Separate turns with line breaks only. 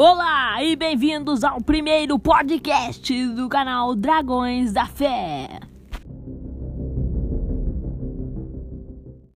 Olá e bem-vindos ao primeiro podcast do canal Dragões da Fé.